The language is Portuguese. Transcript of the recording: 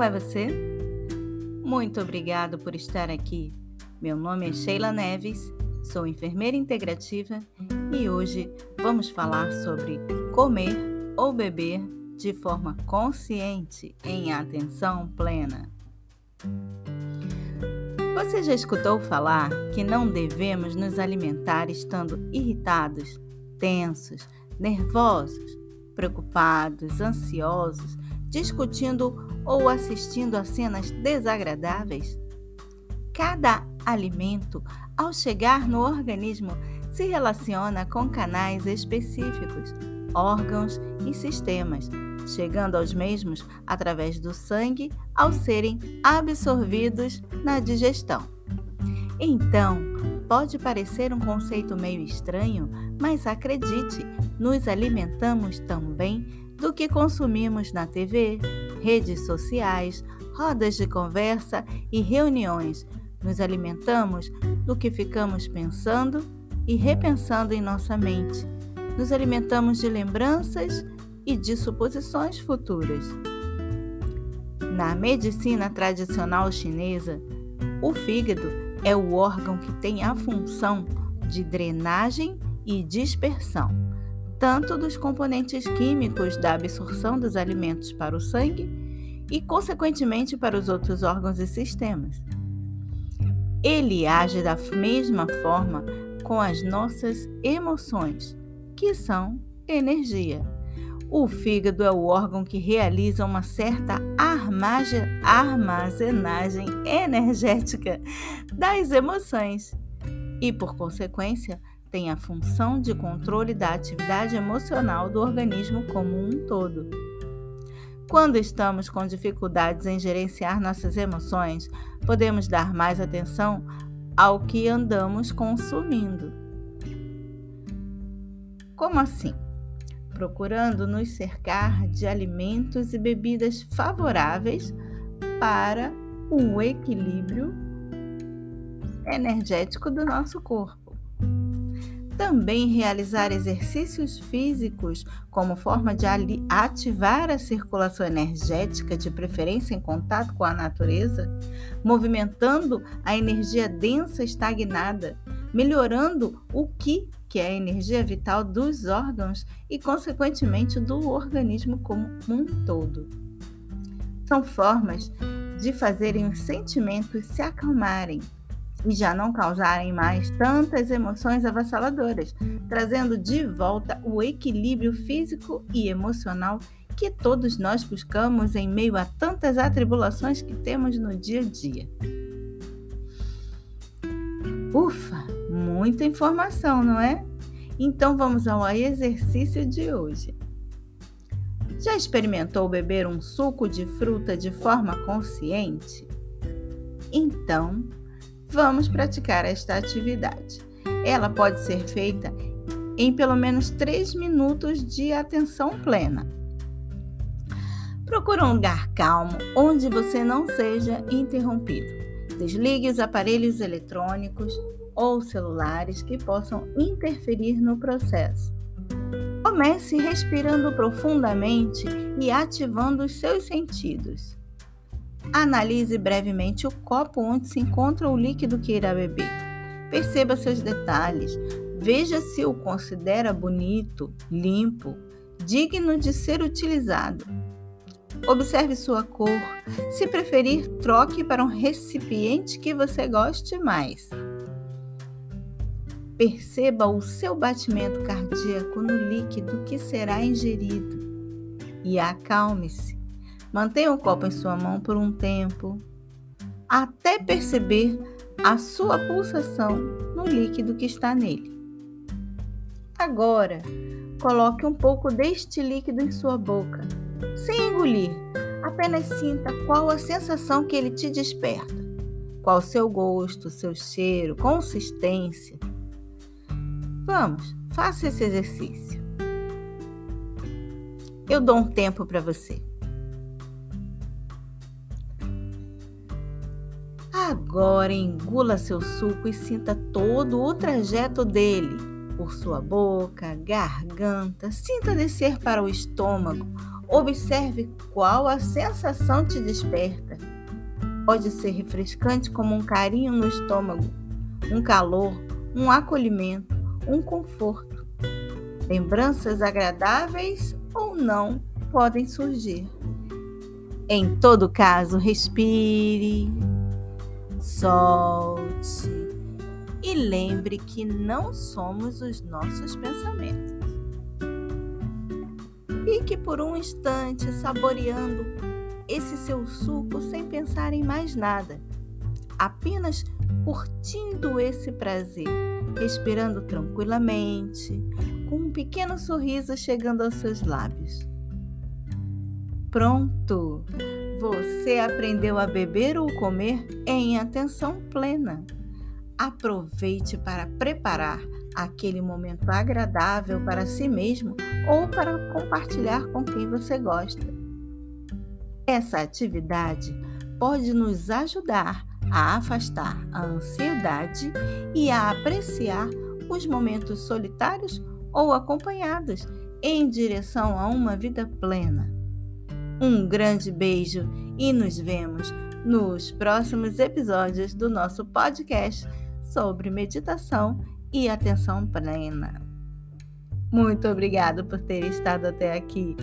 vai você? Muito obrigado por estar aqui. Meu nome é Sheila Neves, sou enfermeira integrativa e hoje vamos falar sobre comer ou beber de forma consciente em atenção plena. Você já escutou falar que não devemos nos alimentar estando irritados, tensos, nervosos, preocupados, ansiosos, discutindo ou assistindo a cenas desagradáveis? Cada alimento, ao chegar no organismo, se relaciona com canais específicos, órgãos e sistemas, chegando aos mesmos através do sangue ao serem absorvidos na digestão. Então, pode parecer um conceito meio estranho, mas acredite, nos alimentamos também do que consumimos na TV, redes sociais, rodas de conversa e reuniões. Nos alimentamos do que ficamos pensando e repensando em nossa mente. Nos alimentamos de lembranças e de suposições futuras. Na medicina tradicional chinesa, o fígado é o órgão que tem a função de drenagem e dispersão, tanto dos componentes químicos da absorção dos alimentos para o sangue e, consequentemente, para os outros órgãos e sistemas. Ele age da mesma forma com as nossas emoções, que são energia. O fígado é o órgão que realiza uma certa armazenagem energética das emoções e, por consequência, tem a função de controle da atividade emocional do organismo como um todo. Quando estamos com dificuldades em gerenciar nossas emoções, podemos dar mais atenção ao que andamos consumindo. Como assim? procurando nos cercar de alimentos e bebidas favoráveis para o equilíbrio energético do nosso corpo. Também realizar exercícios físicos como forma de ativar a circulação energética, de preferência em contato com a natureza, movimentando a energia densa estagnada, melhorando o que que é a energia vital dos órgãos e, consequentemente, do organismo como um todo. São formas de fazerem os sentimentos se acalmarem e já não causarem mais tantas emoções avassaladoras, trazendo de volta o equilíbrio físico e emocional que todos nós buscamos em meio a tantas atribulações que temos no dia a dia. Ufa! Muita informação, não é? Então vamos ao exercício de hoje. Já experimentou beber um suco de fruta de forma consciente? Então, vamos praticar esta atividade. Ela pode ser feita em pelo menos 3 minutos de atenção plena. Procure um lugar calmo onde você não seja interrompido. Desligue os aparelhos eletrônicos, ou celulares que possam interferir no processo. Comece respirando profundamente e ativando os seus sentidos. Analise brevemente o copo onde se encontra o líquido que irá beber. Perceba seus detalhes. Veja se o considera bonito, limpo, digno de ser utilizado. Observe sua cor. Se preferir, troque para um recipiente que você goste mais. Perceba o seu batimento cardíaco no líquido que será ingerido e acalme-se. Mantenha o copo em sua mão por um tempo, até perceber a sua pulsação no líquido que está nele. Agora, coloque um pouco deste líquido em sua boca, sem engolir. Apenas sinta qual a sensação que ele te desperta. Qual seu gosto, seu cheiro, consistência. Vamos, faça esse exercício. Eu dou um tempo para você. Agora engula seu suco e sinta todo o trajeto dele por sua boca, garganta, sinta descer para o estômago, Observe qual a sensação te desperta. Pode ser refrescante como um carinho no estômago, um calor, um acolhimento, um conforto. Lembranças agradáveis ou não podem surgir. Em todo caso, respire, solte e lembre que não somos os nossos pensamentos. Fique por um instante saboreando esse seu suco sem pensar em mais nada, apenas curtindo esse prazer, respirando tranquilamente, com um pequeno sorriso chegando aos seus lábios. Pronto! Você aprendeu a beber ou comer em atenção plena. Aproveite para preparar aquele momento agradável para si mesmo ou para compartilhar com quem você gosta. Essa atividade pode nos ajudar a afastar a ansiedade e a apreciar os momentos solitários ou acompanhados em direção a uma vida plena. Um grande beijo e nos vemos nos próximos episódios do nosso podcast sobre meditação e atenção plena. Muito obrigado por ter estado até aqui.